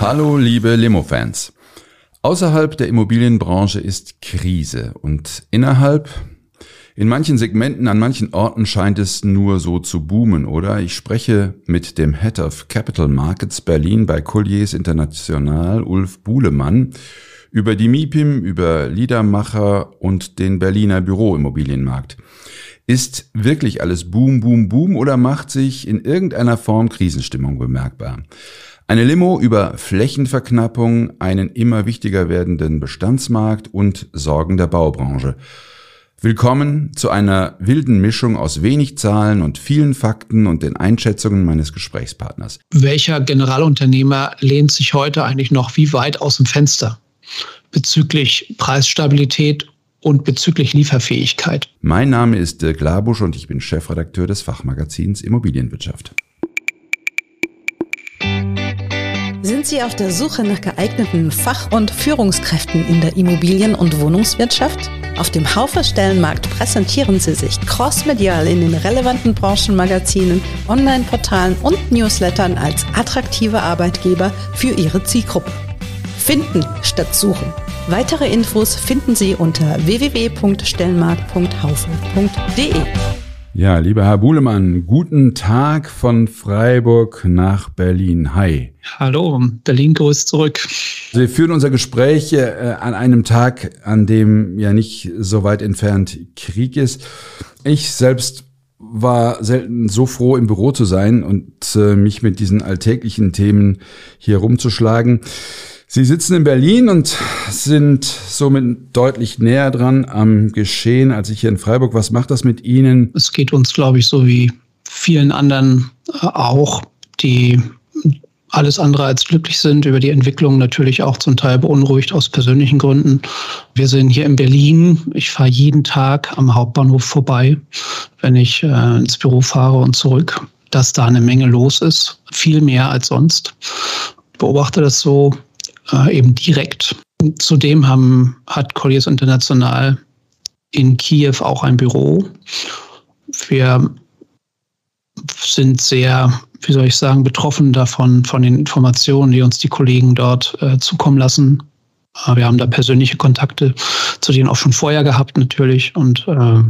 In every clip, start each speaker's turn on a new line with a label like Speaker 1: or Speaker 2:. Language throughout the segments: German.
Speaker 1: Hallo liebe Limo-Fans. Außerhalb der Immobilienbranche ist Krise und innerhalb, in manchen Segmenten, an manchen Orten scheint es nur so zu boomen, oder? Ich spreche mit dem Head of Capital Markets Berlin bei Colliers International, Ulf Buhlemann, über die MIPIM, über Liedermacher und den Berliner Büroimmobilienmarkt. Ist wirklich alles Boom, Boom, Boom oder macht sich in irgendeiner Form Krisenstimmung bemerkbar? Eine Limo über Flächenverknappung, einen immer wichtiger werdenden Bestandsmarkt und Sorgen der Baubranche. Willkommen zu einer wilden Mischung aus wenig Zahlen und vielen Fakten und den Einschätzungen meines Gesprächspartners.
Speaker 2: Welcher Generalunternehmer lehnt sich heute eigentlich noch wie weit aus dem Fenster bezüglich Preisstabilität und bezüglich Lieferfähigkeit?
Speaker 1: Mein Name ist Dirk Labusch und ich bin Chefredakteur des Fachmagazins Immobilienwirtschaft.
Speaker 3: Sie auf der Suche nach geeigneten Fach- und Führungskräften in der Immobilien- und Wohnungswirtschaft? Auf dem Haufer Stellenmarkt präsentieren Sie sich crossmedial in den relevanten Branchenmagazinen, Online-Portalen und Newslettern als attraktive Arbeitgeber für Ihre Zielgruppe. Finden statt suchen. Weitere Infos finden Sie unter www.stellenmarkt.haufe.de.
Speaker 1: Ja, lieber Herr Buhlemann, guten Tag von Freiburg nach Berlin. Hi.
Speaker 2: Hallo, Berlin grüßt zurück.
Speaker 1: Wir führen unser Gespräch äh, an einem Tag, an dem ja nicht so weit entfernt Krieg ist. Ich selbst war selten so froh, im Büro zu sein und äh, mich mit diesen alltäglichen Themen hier rumzuschlagen. Sie sitzen in Berlin und sind somit deutlich näher dran am Geschehen als ich hier in Freiburg. Was macht das mit Ihnen?
Speaker 2: Es geht uns, glaube ich, so wie vielen anderen äh, auch, die alles andere als glücklich sind, über die Entwicklung natürlich auch zum Teil beunruhigt aus persönlichen Gründen. Wir sind hier in Berlin. Ich fahre jeden Tag am Hauptbahnhof vorbei, wenn ich äh, ins Büro fahre und zurück, dass da eine Menge los ist. Viel mehr als sonst. Ich beobachte das so, äh, eben direkt. Zudem haben, hat Colliers International in Kiew auch ein Büro. Wir sind sehr, wie soll ich sagen, betroffen davon, von den Informationen, die uns die Kollegen dort äh, zukommen lassen. Äh, wir haben da persönliche Kontakte zu denen auch schon vorher gehabt, natürlich. Und äh,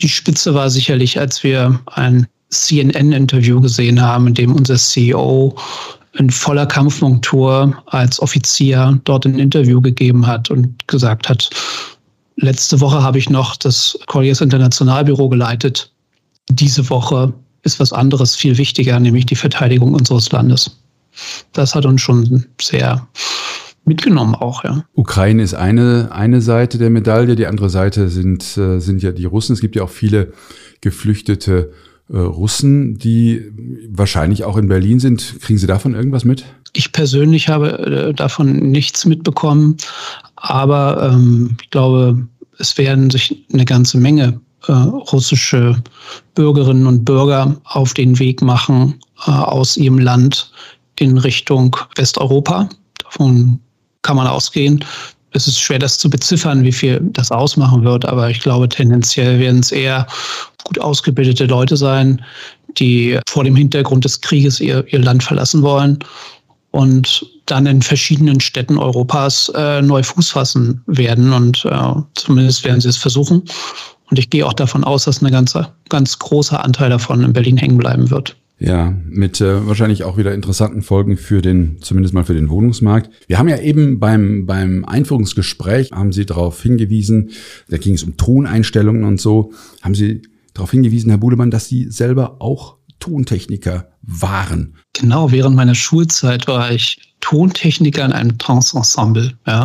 Speaker 2: die Spitze war sicherlich, als wir ein CNN-Interview gesehen haben, in dem unser CEO in voller Kampfmontur als Offizier dort ein Interview gegeben hat und gesagt hat, letzte Woche habe ich noch das Colliers Internationalbüro geleitet. Diese Woche ist was anderes viel wichtiger, nämlich die Verteidigung unseres Landes. Das hat uns schon sehr mitgenommen auch, ja.
Speaker 1: Ukraine ist eine, eine Seite der Medaille, die andere Seite sind, äh, sind ja die Russen. Es gibt ja auch viele geflüchtete Russen, die wahrscheinlich auch in Berlin sind. Kriegen Sie davon irgendwas mit?
Speaker 2: Ich persönlich habe äh, davon nichts mitbekommen, aber ähm, ich glaube, es werden sich eine ganze Menge äh, russische Bürgerinnen und Bürger auf den Weg machen äh, aus ihrem Land in Richtung Westeuropa. Davon kann man ausgehen. Es ist schwer, das zu beziffern, wie viel das ausmachen wird, aber ich glaube, tendenziell werden es eher gut ausgebildete Leute sein, die vor dem Hintergrund des Krieges ihr, ihr Land verlassen wollen und dann in verschiedenen Städten Europas äh, neu Fuß fassen werden. Und äh, zumindest werden sie es versuchen. Und ich gehe auch davon aus, dass ein ganzer, ganz großer Anteil davon in Berlin hängen bleiben wird.
Speaker 1: Ja, mit äh, wahrscheinlich auch wieder interessanten Folgen für den, zumindest mal für den Wohnungsmarkt. Wir haben ja eben beim, beim Einführungsgespräch, haben Sie darauf hingewiesen, da ging es um Toneinstellungen und so, haben Sie darauf hingewiesen, Herr Buhlemann, dass Sie selber auch Tontechniker waren.
Speaker 2: Genau, während meiner Schulzeit war ich Tontechniker in einem Trance-Ensemble. Ja.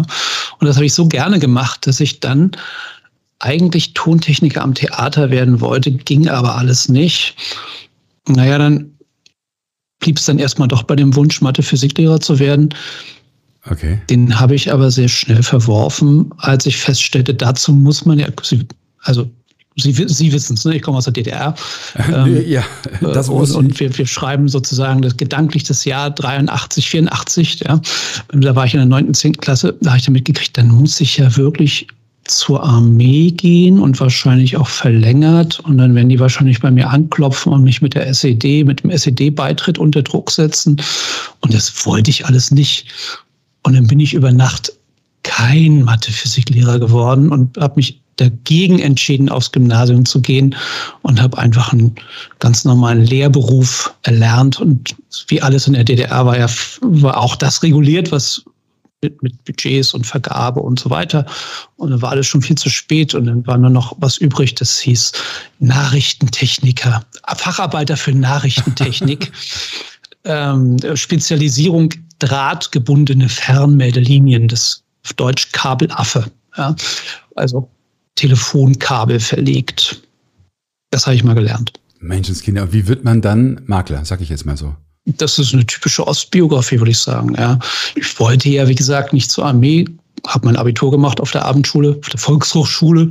Speaker 2: Und das habe ich so gerne gemacht, dass ich dann eigentlich Tontechniker am Theater werden wollte, ging aber alles nicht. Naja, dann blieb es dann erstmal doch bei dem Wunsch, Mathe-Physiklehrer zu werden.
Speaker 1: Okay.
Speaker 2: Den habe ich aber sehr schnell verworfen, als ich feststellte, dazu muss man ja, also Sie, Sie wissen es, ne? ich komme aus der DDR.
Speaker 1: Ähm, ja,
Speaker 2: das und, und wir, wir schreiben sozusagen das gedanklich das Jahr 83, 84. Ja. Da war ich in der 9., 10. Klasse, da habe ich damit gekriegt, dann muss ich ja wirklich zur Armee gehen und wahrscheinlich auch verlängert. Und dann werden die wahrscheinlich bei mir anklopfen und mich mit der SED, mit dem SED-Beitritt unter Druck setzen. Und das wollte ich alles nicht. Und dann bin ich über Nacht kein Mathe-Physiklehrer geworden und habe mich dagegen entschieden, aufs Gymnasium zu gehen und habe einfach einen ganz normalen Lehrberuf erlernt. Und wie alles in der DDR war ja war auch das reguliert, was mit, mit Budgets und Vergabe und so weiter. Und dann war alles schon viel zu spät und dann war nur noch was übrig, das hieß Nachrichtentechniker, Facharbeiter für Nachrichtentechnik, ähm, Spezialisierung drahtgebundene Fernmeldelinien, das auf Deutsch Kabelaffe. Ja? Also Telefonkabel verlegt. Das habe ich mal gelernt.
Speaker 1: Menschenskinder, wie wird man dann Makler, sag ich jetzt mal so?
Speaker 2: Das ist eine typische Ostbiografie, würde ich sagen. Ja. Ich wollte ja, wie gesagt, nicht zur Armee, habe mein Abitur gemacht auf der Abendschule, auf der Volkshochschule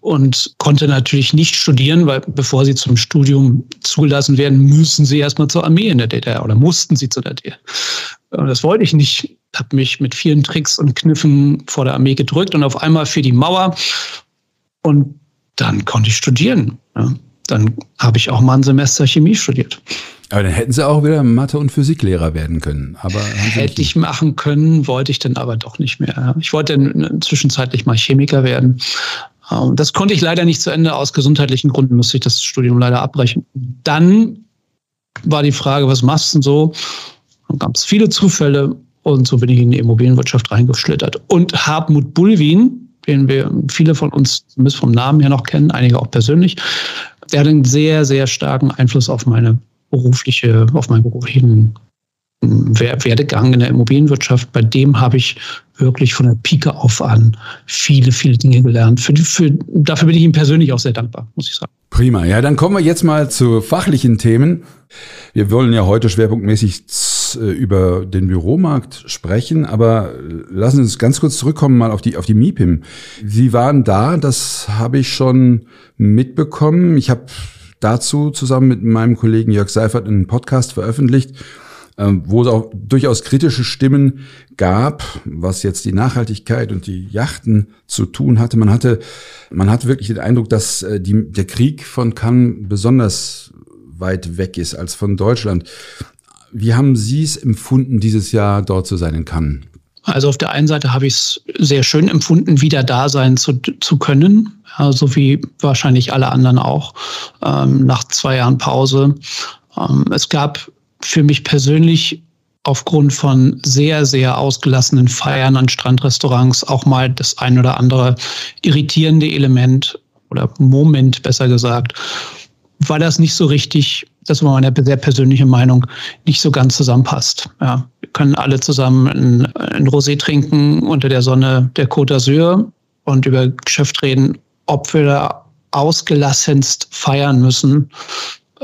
Speaker 2: und konnte natürlich nicht studieren, weil bevor sie zum Studium zugelassen werden, müssen sie erstmal zur Armee in der DDR oder mussten sie zur DDR. Und das wollte ich nicht. Habe mich mit vielen Tricks und Kniffen vor der Armee gedrückt und auf einmal für die Mauer. Und dann konnte ich studieren. Ja. Dann habe ich auch mal ein Semester Chemie studiert.
Speaker 1: Aber dann hätten sie auch wieder Mathe- und Physiklehrer werden können. Aber
Speaker 2: Hätte ich machen können, wollte ich dann aber doch nicht mehr. Ich wollte dann zwischenzeitlich mal Chemiker werden. Ähm, das konnte ich leider nicht zu Ende. Aus gesundheitlichen Gründen musste ich das Studium leider abbrechen. Dann war die Frage, was machst du denn so? Dann gab es viele Zufälle und so bin ich in die Immobilienwirtschaft reingeschlittert. Und Hartmut Bulwin, den wir viele von uns zumindest vom Namen her noch kennen, einige auch persönlich, der hat einen sehr, sehr starken Einfluss auf meine berufliche, auf meinen beruflichen Werdegang in der Immobilienwirtschaft. Bei dem habe ich wirklich von der Pike auf an viele, viele Dinge gelernt. Für, für, dafür bin ich ihm persönlich auch sehr dankbar, muss ich sagen.
Speaker 1: Prima. Ja, dann kommen wir jetzt mal zu fachlichen Themen. Wir wollen ja heute schwerpunktmäßig äh, über den Büromarkt sprechen, aber lassen Sie uns ganz kurz zurückkommen mal auf die, auf die MIPIM. Sie waren da, das habe ich schon mitbekommen. Ich habe dazu zusammen mit meinem Kollegen Jörg Seifert einen Podcast veröffentlicht, ähm, wo es auch durchaus kritische Stimmen gab, was jetzt die Nachhaltigkeit und die Yachten zu tun hatte. Man hatte, man hatte wirklich den Eindruck, dass äh, die, der Krieg von Cannes besonders weit weg ist als von Deutschland. Wie haben Sie es empfunden, dieses Jahr dort zu sein in Cannes?
Speaker 2: Also auf der einen Seite habe ich es sehr schön empfunden, wieder da sein zu, zu können, ja, so wie wahrscheinlich alle anderen auch, ähm, nach zwei Jahren Pause. Ähm, es gab für mich persönlich aufgrund von sehr, sehr ausgelassenen Feiern an Strandrestaurants auch mal das ein oder andere irritierende Element oder Moment, besser gesagt, war das nicht so richtig, das war meine sehr persönliche Meinung, nicht so ganz zusammenpasst. Ja, wir können alle zusammen ein, ein Rosé trinken unter der Sonne der Côte d'Azur und über Geschäft reden, ob wir da ausgelassenst feiern müssen.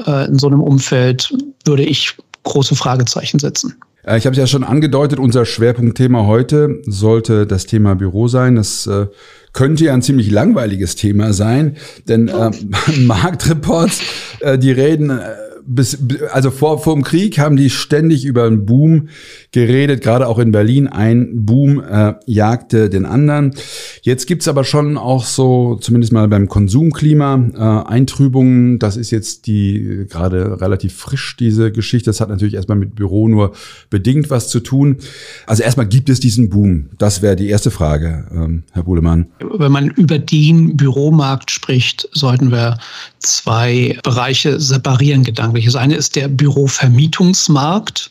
Speaker 2: Äh, in so einem Umfeld würde ich große Fragezeichen setzen.
Speaker 1: Äh, ich habe es ja schon angedeutet, unser Schwerpunktthema heute sollte das Thema Büro sein. Das äh, könnte ja ein ziemlich langweiliges Thema sein, denn äh, Marktreports, äh, die reden äh, bis, also vor, vor dem Krieg haben die ständig über einen Boom geredet, gerade auch in Berlin. Ein Boom äh, jagte den anderen. Jetzt gibt's aber schon auch so, zumindest mal beim Konsumklima, äh, Eintrübungen. Das ist jetzt die gerade relativ frisch, diese Geschichte. Das hat natürlich erstmal mit Büro nur bedingt was zu tun. Also erstmal gibt es diesen Boom. Das wäre die erste Frage, ähm, Herr Buhlemann.
Speaker 2: Wenn man über den Büromarkt spricht, sollten wir zwei Bereiche separieren gedanklich. Das eine ist der Bürovermietungsmarkt.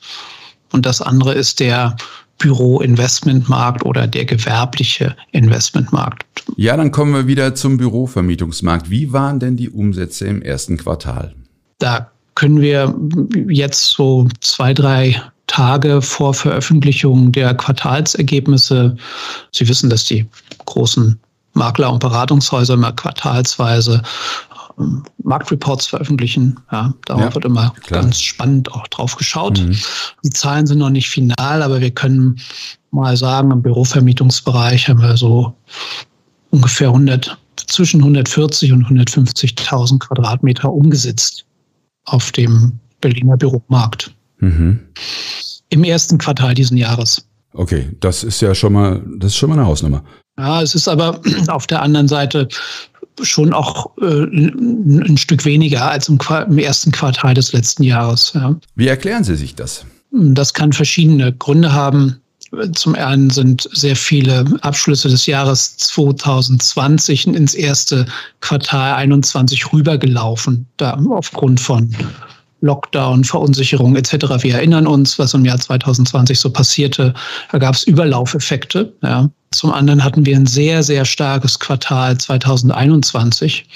Speaker 2: Und das andere ist der Büroinvestmentmarkt oder der gewerbliche Investmentmarkt.
Speaker 1: Ja, dann kommen wir wieder zum Bürovermietungsmarkt. Wie waren denn die Umsätze im ersten Quartal?
Speaker 2: Da können wir jetzt so zwei, drei Tage vor Veröffentlichung der Quartalsergebnisse, Sie wissen, dass die großen Makler- und Beratungshäuser immer quartalsweise Marktreports veröffentlichen. Ja, darauf ja, wird immer klar. ganz spannend auch drauf geschaut. Mhm. Die Zahlen sind noch nicht final, aber wir können mal sagen, im Bürovermietungsbereich haben wir so ungefähr 100, zwischen 140 und 150.000 Quadratmeter umgesetzt auf dem Berliner Büromarkt. Mhm. Im ersten Quartal diesen Jahres.
Speaker 1: Okay, das ist ja schon mal, das ist schon mal eine Hausnummer.
Speaker 2: Ja, es ist aber auf der anderen Seite schon auch äh, ein Stück weniger als im, im, ersten Quartal des letzten Jahres. Ja.
Speaker 1: Wie erklären Sie sich das?
Speaker 2: Das kann verschiedene Gründe haben. Zum einen sind sehr viele Abschlüsse des Jahres 2020 ins erste Quartal 21 rübergelaufen, da aufgrund von Lockdown, Verunsicherung etc. Wir erinnern uns, was im Jahr 2020 so passierte. Da gab es Überlaufeffekte. Ja. Zum anderen hatten wir ein sehr, sehr starkes Quartal 2021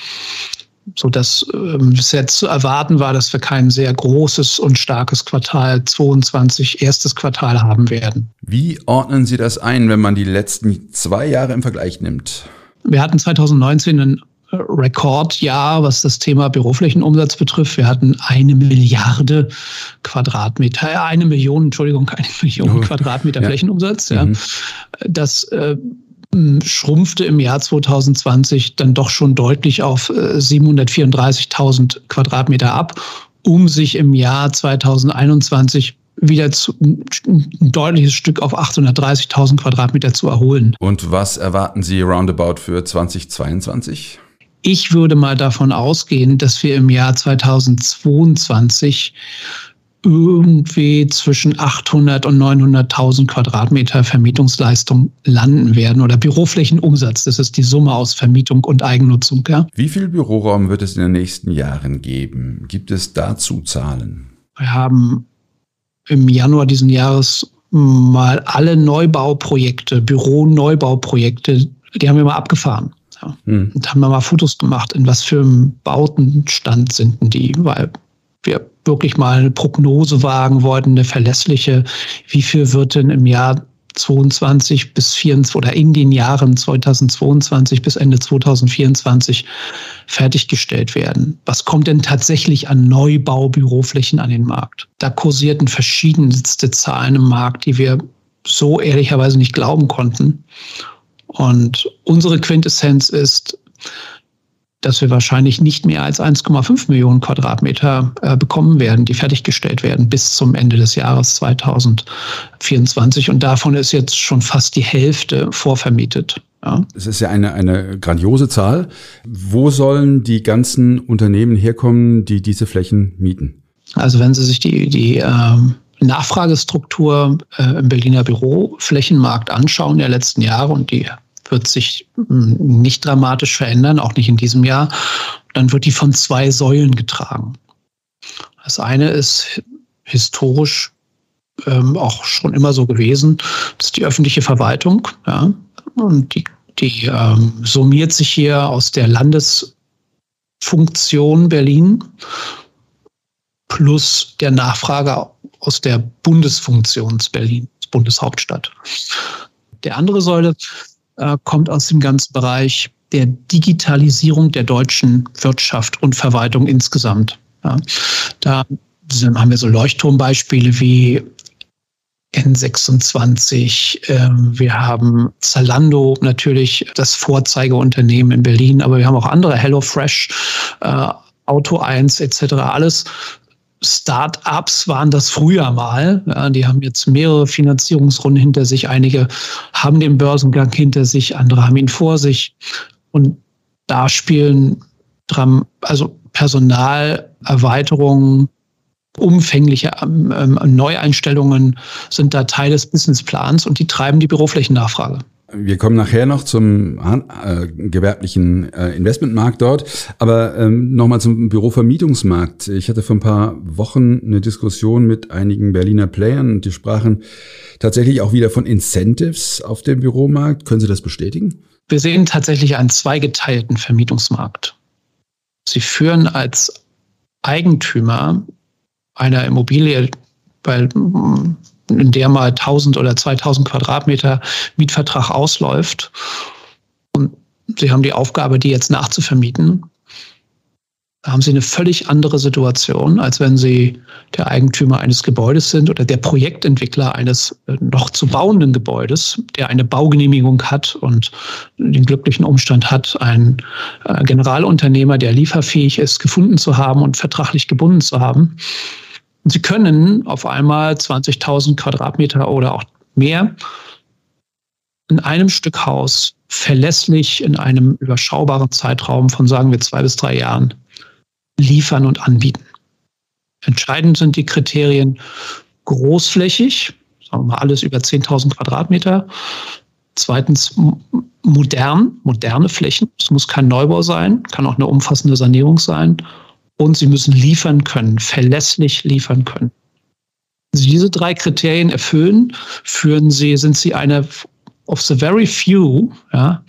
Speaker 2: so dass ähm, bisher zu erwarten war, dass wir kein sehr großes und starkes Quartal 22 erstes Quartal haben werden.
Speaker 1: Wie ordnen Sie das ein, wenn man die letzten zwei Jahre im Vergleich nimmt?
Speaker 2: Wir hatten 2019 ein Rekordjahr, was das Thema Büroflächenumsatz betrifft. Wir hatten eine Milliarde Quadratmeter, äh, eine Million, Entschuldigung, eine Million Quadratmeter ja. Flächenumsatz. Ja. Mhm. Das äh, schrumpfte im Jahr 2020 dann doch schon deutlich auf 734.000 äh, Quadratmeter ab, um sich im Jahr 2021 wieder zu, ein deutliches Stück auf 830.000 Quadratmeter zu erholen.
Speaker 1: Und was erwarten Sie roundabout für 2022?
Speaker 2: Ich würde mal davon ausgehen, dass wir im Jahr 2022 irgendwie zwischen 800 und 900.000 Quadratmeter Vermietungsleistung landen werden oder Büroflächenumsatz. Das ist die Summe aus Vermietung und Eigennutzung. Ja.
Speaker 1: Wie viel Büroraum wird es in den nächsten Jahren geben? Gibt es dazu Zahlen?
Speaker 2: Wir haben im Januar diesen Jahres mal alle Neubauprojekte, Büroneubauprojekte, die haben wir mal abgefahren. Ja. Hm. Und haben wir mal Fotos gemacht, in was für einem Bautenstand sind denn die, weil wir wirklich mal eine Prognose wagen wollten, eine verlässliche, wie viel wird denn im Jahr 22 bis 24 oder in den Jahren 2022 bis Ende 2024 fertiggestellt werden. Was kommt denn tatsächlich an Neubaubüroflächen an den Markt? Da kursierten verschiedenste Zahlen im Markt, die wir so ehrlicherweise nicht glauben konnten. Und unsere Quintessenz ist, dass wir wahrscheinlich nicht mehr als 1,5 Millionen Quadratmeter äh, bekommen werden, die fertiggestellt werden bis zum Ende des Jahres 2024. Und davon ist jetzt schon fast die Hälfte vorvermietet.
Speaker 1: Ja. Es ist ja eine, eine grandiose Zahl. Wo sollen die ganzen Unternehmen herkommen, die diese Flächen mieten?
Speaker 2: Also wenn Sie sich die, die ähm, Nachfragestruktur äh, im Berliner Büroflächenmarkt anschauen der letzten Jahre und die wird sich hm, nicht dramatisch verändern, auch nicht in diesem Jahr. Dann wird die von zwei Säulen getragen. Das eine ist historisch ähm, auch schon immer so gewesen, das ist die öffentliche Verwaltung. Ja, und die, die ähm, summiert sich hier aus der Landesfunktion Berlin plus der Nachfrage aus der Bundesfunktion Berlin, Bundeshauptstadt. Der andere Säule äh, kommt aus dem ganzen Bereich der Digitalisierung der deutschen Wirtschaft und Verwaltung insgesamt. Ja, da haben wir so Leuchtturmbeispiele wie N26. Äh, wir haben Zalando, natürlich das Vorzeigeunternehmen in Berlin, aber wir haben auch andere, HelloFresh, äh, Auto 1 etc. Alles Start-ups waren das früher mal. Ja, die haben jetzt mehrere Finanzierungsrunden hinter sich. Einige haben den Börsengang hinter sich, andere haben ihn vor sich. Und da spielen also Personalerweiterungen, umfängliche ähm, ähm, Neueinstellungen sind da Teil des Businessplans und die treiben die Büroflächennachfrage.
Speaker 1: Wir kommen nachher noch zum äh, gewerblichen äh, Investmentmarkt dort, aber ähm, nochmal zum Bürovermietungsmarkt. Ich hatte vor ein paar Wochen eine Diskussion mit einigen Berliner Playern und die sprachen tatsächlich auch wieder von Incentives auf dem Büromarkt. Können Sie das bestätigen?
Speaker 2: Wir sehen tatsächlich einen zweigeteilten Vermietungsmarkt. Sie führen als Eigentümer einer Immobilie, weil in der mal 1000 oder 2000 Quadratmeter Mietvertrag ausläuft und Sie haben die Aufgabe, die jetzt nachzuvermieten, Da haben Sie eine völlig andere Situation, als wenn Sie der Eigentümer eines Gebäudes sind oder der Projektentwickler eines äh, noch zu bauenden Gebäudes, der eine Baugenehmigung hat und den glücklichen Umstand hat, einen äh, Generalunternehmer, der lieferfähig ist, gefunden zu haben und vertraglich gebunden zu haben. Sie können auf einmal 20.000 Quadratmeter oder auch mehr in einem Stück Haus verlässlich in einem überschaubaren Zeitraum von, sagen wir, zwei bis drei Jahren liefern und anbieten. Entscheidend sind die Kriterien großflächig, sagen wir mal alles über 10.000 Quadratmeter. Zweitens modern, moderne Flächen. Es muss kein Neubau sein, kann auch eine umfassende Sanierung sein. Und sie müssen liefern können, verlässlich liefern können. Wenn Sie diese drei Kriterien erfüllen, führen Sie, sind Sie eine of the very few ja,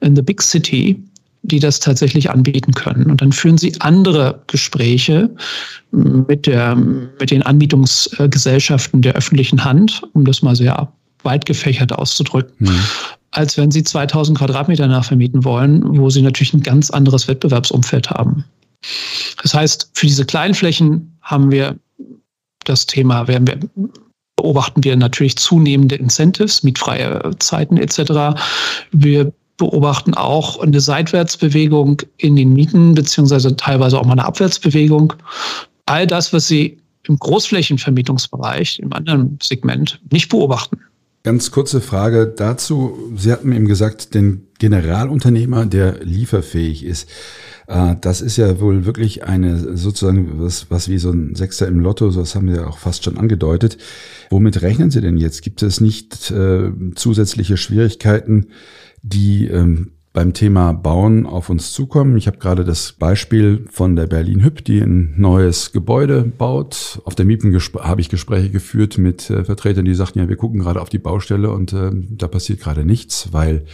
Speaker 2: in the big city, die das tatsächlich anbieten können. Und dann führen sie andere Gespräche mit, der, mit den Anbietungsgesellschaften der öffentlichen Hand, um das mal sehr weit gefächert auszudrücken, mhm. als wenn sie 2000 Quadratmeter nachvermieten wollen, wo sie natürlich ein ganz anderes Wettbewerbsumfeld haben. Das heißt, für diese kleinen Flächen haben wir das Thema, werden wir beobachten wir natürlich zunehmende Incentives, mietfreie Zeiten etc. Wir beobachten auch eine Seitwärtsbewegung in den Mieten, beziehungsweise teilweise auch mal eine Abwärtsbewegung. All das, was Sie im Großflächenvermietungsbereich, im anderen Segment, nicht beobachten.
Speaker 1: Ganz kurze Frage dazu. Sie hatten eben gesagt, den Generalunternehmer, der lieferfähig ist. Äh, das ist ja wohl wirklich eine sozusagen was, was wie so ein Sechster im Lotto, das haben Sie ja auch fast schon angedeutet. Womit rechnen Sie denn jetzt? Gibt es nicht äh, zusätzliche Schwierigkeiten, die ähm, beim Thema Bauen auf uns zukommen. Ich habe gerade das Beispiel von der Berlin Hüb, die ein neues Gebäude baut. Auf der Miepen habe ich Gespräche geführt mit äh, Vertretern, die sagten, ja, wir gucken gerade auf die Baustelle und äh, da passiert gerade nichts, weil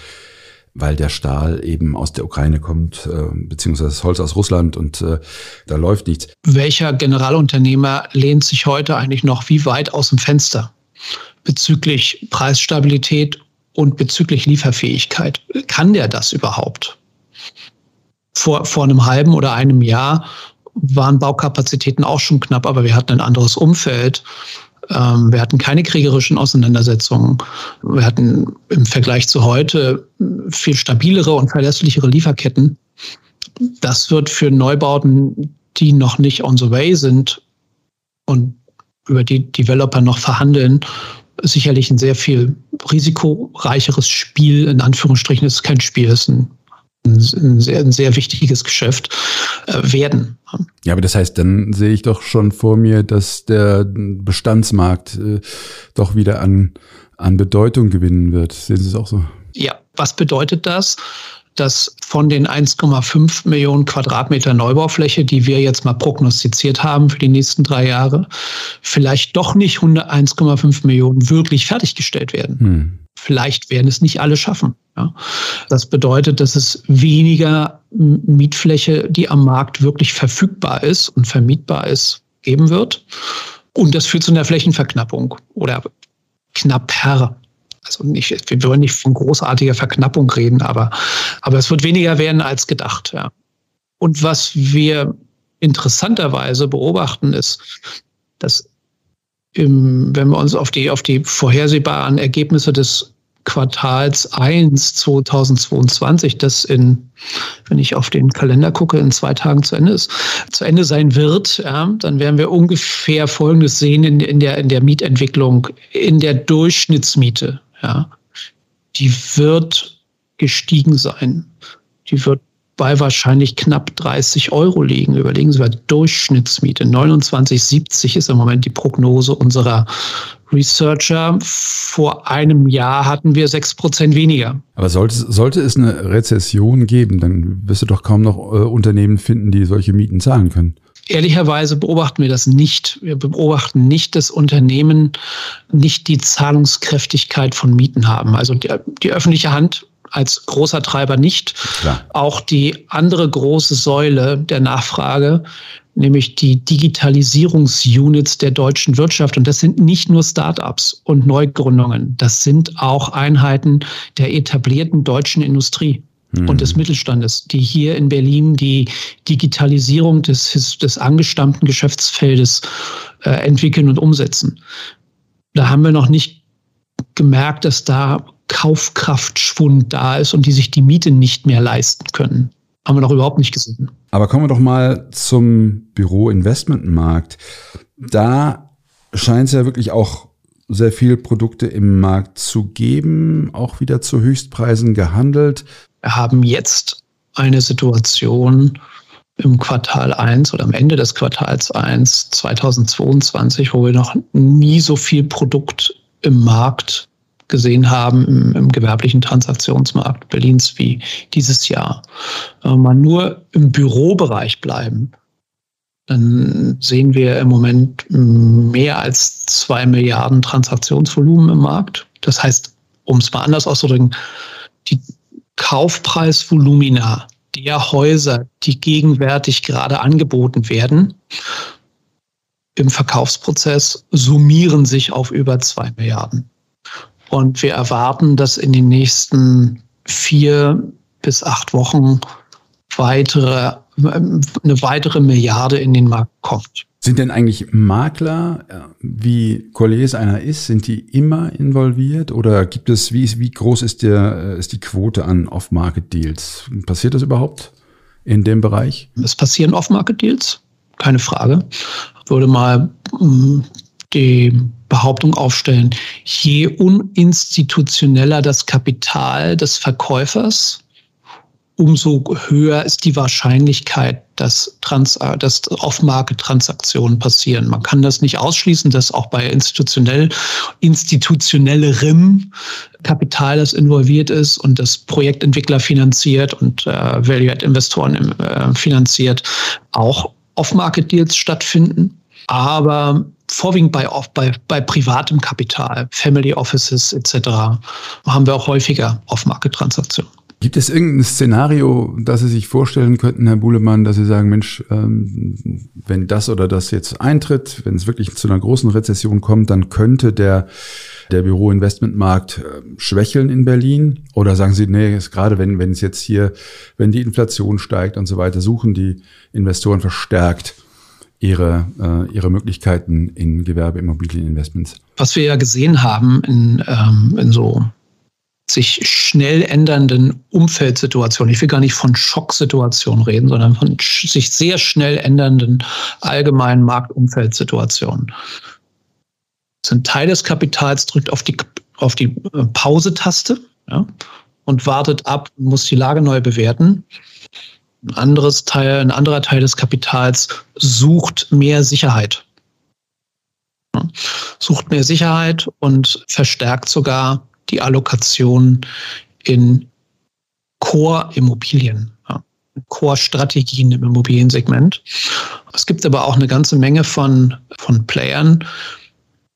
Speaker 1: weil der Stahl eben aus der Ukraine kommt, äh, beziehungsweise das Holz aus Russland und äh, da läuft nichts.
Speaker 2: Welcher Generalunternehmer lehnt sich heute eigentlich noch wie weit aus dem Fenster bezüglich Preisstabilität und bezüglich Lieferfähigkeit, kann der das überhaupt? Vor, vor einem halben oder einem Jahr waren Baukapazitäten auch schon knapp, aber wir hatten ein anderes Umfeld. Ähm, wir hatten keine kriegerischen Auseinandersetzungen. Wir hatten im Vergleich zu heute viel stabilere und verlässlichere Lieferketten. Das wird für Neubauten, die noch nicht on the way sind und über die Developer noch verhandeln, sicherlich ein sehr viel risikoreicheres Spiel, in Anführungsstrichen, es ist kein Spiel, es ist ein, ein, sehr, ein sehr wichtiges Geschäft äh, werden.
Speaker 1: Ja, aber das heißt, dann sehe ich doch schon vor mir, dass der Bestandsmarkt äh, doch wieder an, an Bedeutung gewinnen wird. Sehen Sie es auch so?
Speaker 2: Ja, was bedeutet das? Dass von den 1,5 Millionen Quadratmeter Neubaufläche, die wir jetzt mal prognostiziert haben für die nächsten drei Jahre, vielleicht doch nicht 1,5 Millionen wirklich fertiggestellt werden. Hm. Vielleicht werden es nicht alle schaffen. Ja. Das bedeutet, dass es weniger Mietfläche, die am Markt wirklich verfügbar ist und vermietbar ist, geben wird. Und das führt zu einer Flächenverknappung oder knapper also nicht, wir wollen nicht von großartiger Verknappung reden, aber, aber es wird weniger werden als gedacht. Ja. Und was wir interessanterweise beobachten, ist, dass im, wenn wir uns auf die, auf die vorhersehbaren Ergebnisse des Quartals 1 2022, das in, wenn ich auf den Kalender gucke, in zwei Tagen zu Ende ist, zu Ende sein wird, ja, dann werden wir ungefähr Folgendes sehen in, in, der, in der Mietentwicklung, in der Durchschnittsmiete ja, die wird gestiegen sein. Die wird bei wahrscheinlich knapp 30 Euro liegen. Überlegen Sie mal, Durchschnittsmiete 29,70 ist im Moment die Prognose unserer Researcher. Vor einem Jahr hatten wir 6% weniger.
Speaker 1: Aber sollte, sollte es eine Rezession geben, dann wirst du doch kaum noch äh, Unternehmen finden, die solche Mieten zahlen können.
Speaker 2: Ehrlicherweise beobachten wir das nicht. Wir beobachten nicht, dass Unternehmen nicht die Zahlungskräftigkeit von Mieten haben. Also die, die öffentliche Hand als großer Treiber nicht. Klar. Auch die andere große Säule der Nachfrage, nämlich die Digitalisierungsunits der deutschen Wirtschaft. Und das sind nicht nur Start-ups und Neugründungen. Das sind auch Einheiten der etablierten deutschen Industrie. Hm. und des Mittelstandes, die hier in Berlin die Digitalisierung des, des angestammten Geschäftsfeldes äh, entwickeln und umsetzen. Da haben wir noch nicht gemerkt, dass da Kaufkraftschwund da ist und die sich die Miete nicht mehr leisten können. Haben wir noch überhaupt nicht gesehen.
Speaker 1: Aber kommen wir doch mal zum Büro-Investmentmarkt. Da scheint es ja wirklich auch sehr viele Produkte im Markt zu geben, auch wieder zu Höchstpreisen gehandelt.
Speaker 2: Wir haben jetzt eine Situation im Quartal 1 oder am Ende des Quartals 1 2022, wo wir noch nie so viel Produkt im Markt gesehen haben im, im, gewerblichen Transaktionsmarkt Berlins wie dieses Jahr. Wenn wir mal nur im Bürobereich bleiben, dann sehen wir im Moment mehr als zwei Milliarden Transaktionsvolumen im Markt. Das heißt, um es mal anders auszudrücken, die Kaufpreisvolumina der Häuser, die gegenwärtig gerade angeboten werden, im Verkaufsprozess summieren sich auf über zwei Milliarden. Und wir erwarten, dass in den nächsten vier bis acht Wochen weitere, eine weitere Milliarde in den Markt kommt.
Speaker 1: Sind denn eigentlich Makler, äh, wie Colliers einer ist, sind die immer involviert oder gibt es, wie, wie groß ist, der, äh, ist die Quote an Off-Market-Deals? Passiert das überhaupt in dem Bereich?
Speaker 2: Es passieren Off-Market-Deals, keine Frage. Ich würde mal mm, die Behauptung aufstellen, je uninstitutioneller das Kapital des Verkäufers, umso höher ist die Wahrscheinlichkeit, dass, Trans dass Off-Market-Transaktionen passieren. Man kann das nicht ausschließen, dass auch bei institutionell, institutionellerem Kapital, das involviert ist und das Projektentwickler finanziert und äh, Value-Add-Investoren äh, finanziert, auch Off-Market-Deals stattfinden. Aber vorwiegend bei, bei, bei privatem Kapital, Family Offices etc., haben wir auch häufiger Off-Market-Transaktionen.
Speaker 1: Gibt es irgendein Szenario, das Sie sich vorstellen könnten, Herr Buhlemann, dass Sie sagen, Mensch, ähm, wenn das oder das jetzt eintritt, wenn es wirklich zu einer großen Rezession kommt, dann könnte der, der Büroinvestmentmarkt äh, schwächeln in Berlin? Oder sagen Sie, nee, gerade wenn, wenn es jetzt hier, wenn die Inflation steigt und so weiter, suchen die Investoren verstärkt ihre, äh, ihre Möglichkeiten in Gewerbeimmobilieninvestments?
Speaker 2: Was wir ja gesehen haben in, ähm, in so sich schnell ändernden Umfeldsituationen. Ich will gar nicht von Schocksituationen reden, sondern von sich sehr schnell ändernden allgemeinen Marktumfeldsituationen. Ein Teil des Kapitals drückt auf die, auf die äh, Pause-Taste ja, und wartet ab, muss die Lage neu bewerten. Ein, anderes Teil, ein anderer Teil des Kapitals sucht mehr Sicherheit. Ja, sucht mehr Sicherheit und verstärkt sogar die Allokation in Core-Immobilien, ja, Core-Strategien im Immobiliensegment. Es gibt aber auch eine ganze Menge von, von Playern,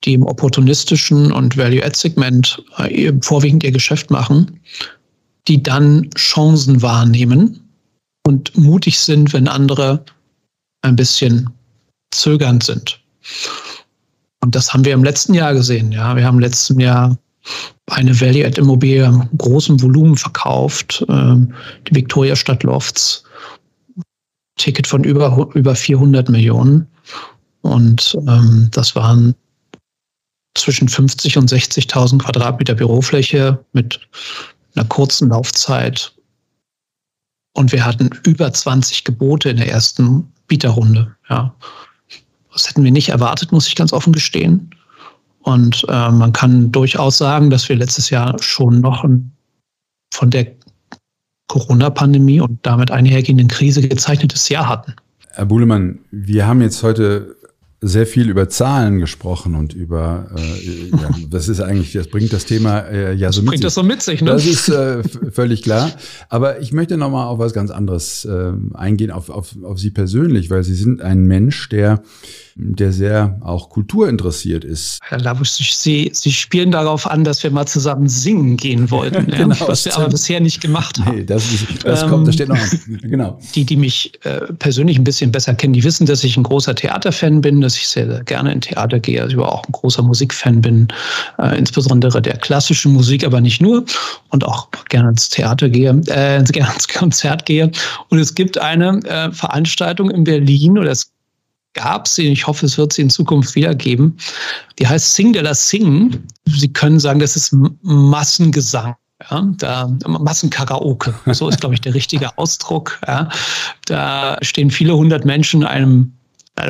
Speaker 2: die im opportunistischen und Value-Add-Segment äh, vorwiegend ihr Geschäft machen, die dann Chancen wahrnehmen und mutig sind, wenn andere ein bisschen zögernd sind. Und das haben wir im letzten Jahr gesehen. Ja, wir haben im letzten Jahr eine Value-Add-Immobilie im großen Volumen verkauft, ähm, die Victoria Stadt Lofts. Ticket von über, über 400 Millionen. Und ähm, das waren zwischen 50 und 60.000 Quadratmeter Bürofläche mit einer kurzen Laufzeit. Und wir hatten über 20 Gebote in der ersten Bieterrunde. Ja. Das hätten wir nicht erwartet, muss ich ganz offen gestehen. Und äh, man kann durchaus sagen, dass wir letztes Jahr schon noch ein, von der Corona-Pandemie und damit einhergehenden Krise gezeichnetes Jahr hatten.
Speaker 1: Herr Buhlemann, wir haben jetzt heute sehr viel über Zahlen gesprochen und über, äh, ja, das ist eigentlich, das bringt das Thema äh, ja so
Speaker 2: das
Speaker 1: mit
Speaker 2: bringt
Speaker 1: sich.
Speaker 2: das so mit sich,
Speaker 1: ne? Das ist äh, völlig klar. Aber ich möchte nochmal auf was ganz anderes äh, eingehen, auf, auf, auf Sie persönlich, weil Sie sind ein Mensch, der der sehr auch kulturinteressiert ist.
Speaker 2: Herr Labusch, Sie, Sie spielen darauf an, dass wir mal zusammen singen gehen wollten, genau, ja, was wir aber bisher nicht gemacht haben. Nee,
Speaker 1: das, ist, das ähm, kommt, das steht noch an.
Speaker 2: Genau. Die, die mich äh, persönlich ein bisschen besser kennen, die wissen, dass ich ein großer Theaterfan bin, dass ich sehr, sehr gerne in Theater gehe, also ich auch ein großer Musikfan bin, äh, insbesondere der klassischen Musik, aber nicht nur und auch gerne ins Theater gehe, äh, gerne ins Konzert gehe. Und es gibt eine äh, Veranstaltung in Berlin oder es gab sie, ich hoffe, es wird sie in Zukunft wieder geben. Die heißt Sing de la Sing. Sie können sagen, das ist Massengesang. Ja, da Massenkaraoke, so ist, glaube ich, der richtige Ausdruck. Ja. Da stehen viele hundert Menschen in einem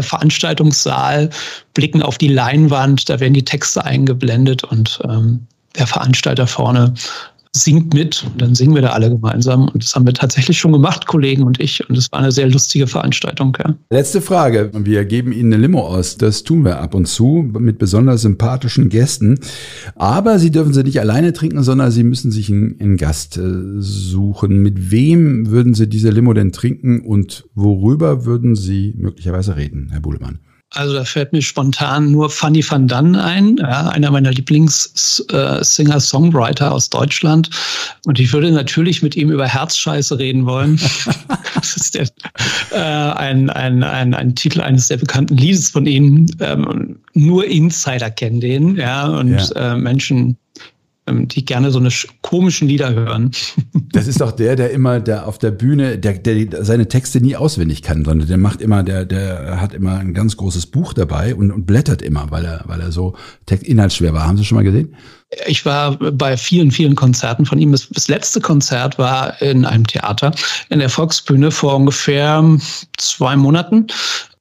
Speaker 2: Veranstaltungssaal, blicken auf die Leinwand, da werden die Texte eingeblendet und ähm, der Veranstalter vorne singt mit und dann singen wir da alle gemeinsam. Und das haben wir tatsächlich schon gemacht, Kollegen und ich. Und es war eine sehr lustige Veranstaltung. Ja.
Speaker 1: Letzte Frage. Wir geben Ihnen eine Limo aus. Das tun wir ab und zu mit besonders sympathischen Gästen. Aber Sie dürfen sie nicht alleine trinken, sondern Sie müssen sich einen, einen Gast äh, suchen. Mit wem würden Sie diese Limo denn trinken und worüber würden Sie möglicherweise reden, Herr Buhlemann?
Speaker 2: Also da fällt mir spontan nur Fanny van Dann ein, ja, einer meiner Lieblings-Singer-Songwriter aus Deutschland. Und ich würde natürlich mit ihm über Herzscheiße reden wollen. das ist der, äh, ein, ein, ein, ein Titel eines sehr bekannten Liedes von ihm. Ähm, nur Insider kennen den, ja, und ja. Äh, Menschen die gerne so eine komischen Lieder hören.
Speaker 1: Das ist doch der, der immer der auf der Bühne, der, der seine Texte nie auswendig kann, sondern der macht immer, der, der hat immer ein ganz großes Buch dabei und, und blättert immer, weil er, weil er so inhaltsschwer war. Haben Sie schon mal gesehen?
Speaker 2: Ich war bei vielen, vielen Konzerten von ihm. Das, das letzte Konzert war in einem Theater in der Volksbühne vor ungefähr zwei Monaten.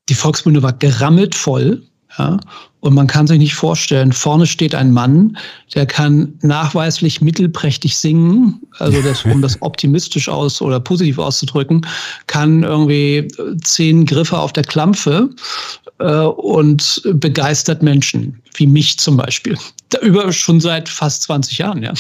Speaker 2: Die Volksbühne war gerammelt voll. Ja, und man kann sich nicht vorstellen, vorne steht ein Mann, der kann nachweislich mittelprächtig singen, also das, um das optimistisch aus oder positiv auszudrücken, kann irgendwie zehn Griffe auf der Klampfe äh, und begeistert Menschen, wie mich zum Beispiel. Da über schon seit fast 20 Jahren, ja.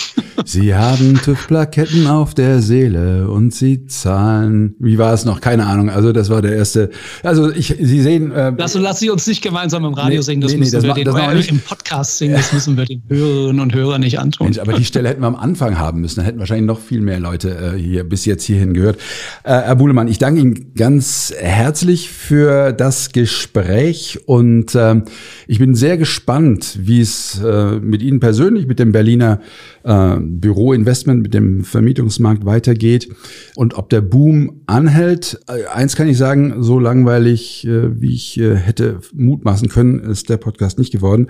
Speaker 1: Sie haben TÜV-Plaketten auf der Seele und Sie zahlen, wie war es noch? Keine Ahnung. Also das war der erste. Also ich, Sie sehen.
Speaker 2: Äh, lass, lass Sie uns nicht gemeinsam im Radio nee, singen, das nee, müssen das wir den, das im Podcast singen, das müssen wir den Hörerinnen und Hörern nicht antun. Mensch,
Speaker 1: aber die Stelle hätten wir am Anfang haben müssen. Dann hätten wahrscheinlich noch viel mehr Leute äh, hier bis jetzt hierhin gehört. Äh, Herr Buhlemann, ich danke Ihnen ganz herzlich für das Gespräch und äh, ich bin sehr gespannt, wie es äh, mit Ihnen persönlich, mit dem Berliner äh, Büroinvestment, mit dem Vermietungsmarkt weitergeht und ob der Boom anhält. Äh, eins kann ich sagen, so langweilig, äh, wie ich äh, hätte mutmaßen können, ist der Podcast nicht geworden.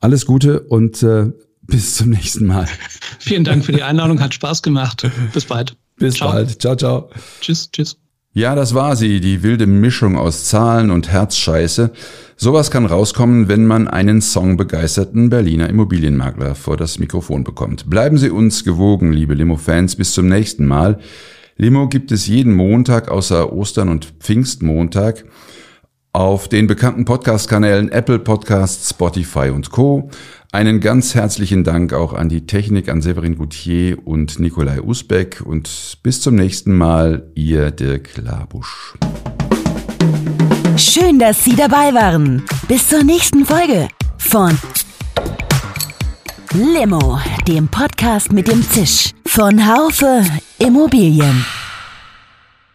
Speaker 1: Alles Gute und äh, bis zum nächsten Mal.
Speaker 2: Vielen Dank für die Einladung, hat Spaß gemacht. Bis bald.
Speaker 1: Bis ciao. bald. Ciao, ciao.
Speaker 2: Tschüss, tschüss.
Speaker 1: Ja, das war sie, die wilde Mischung aus Zahlen und Herzscheiße. Sowas kann rauskommen, wenn man einen songbegeisterten Berliner Immobilienmakler vor das Mikrofon bekommt. Bleiben Sie uns gewogen, liebe Limo-Fans, bis zum nächsten Mal. Limo gibt es jeden Montag außer Ostern und Pfingstmontag auf den bekannten Podcast-Kanälen Apple Podcasts, Spotify und Co. Einen ganz herzlichen Dank auch an die Technik, an Severin Goutier und Nikolai Usbeck und bis zum nächsten Mal, Ihr Dirk Labusch.
Speaker 4: Schön, dass Sie dabei waren. Bis zur nächsten Folge von Limo, dem Podcast mit dem Zisch von Haufe Immobilien.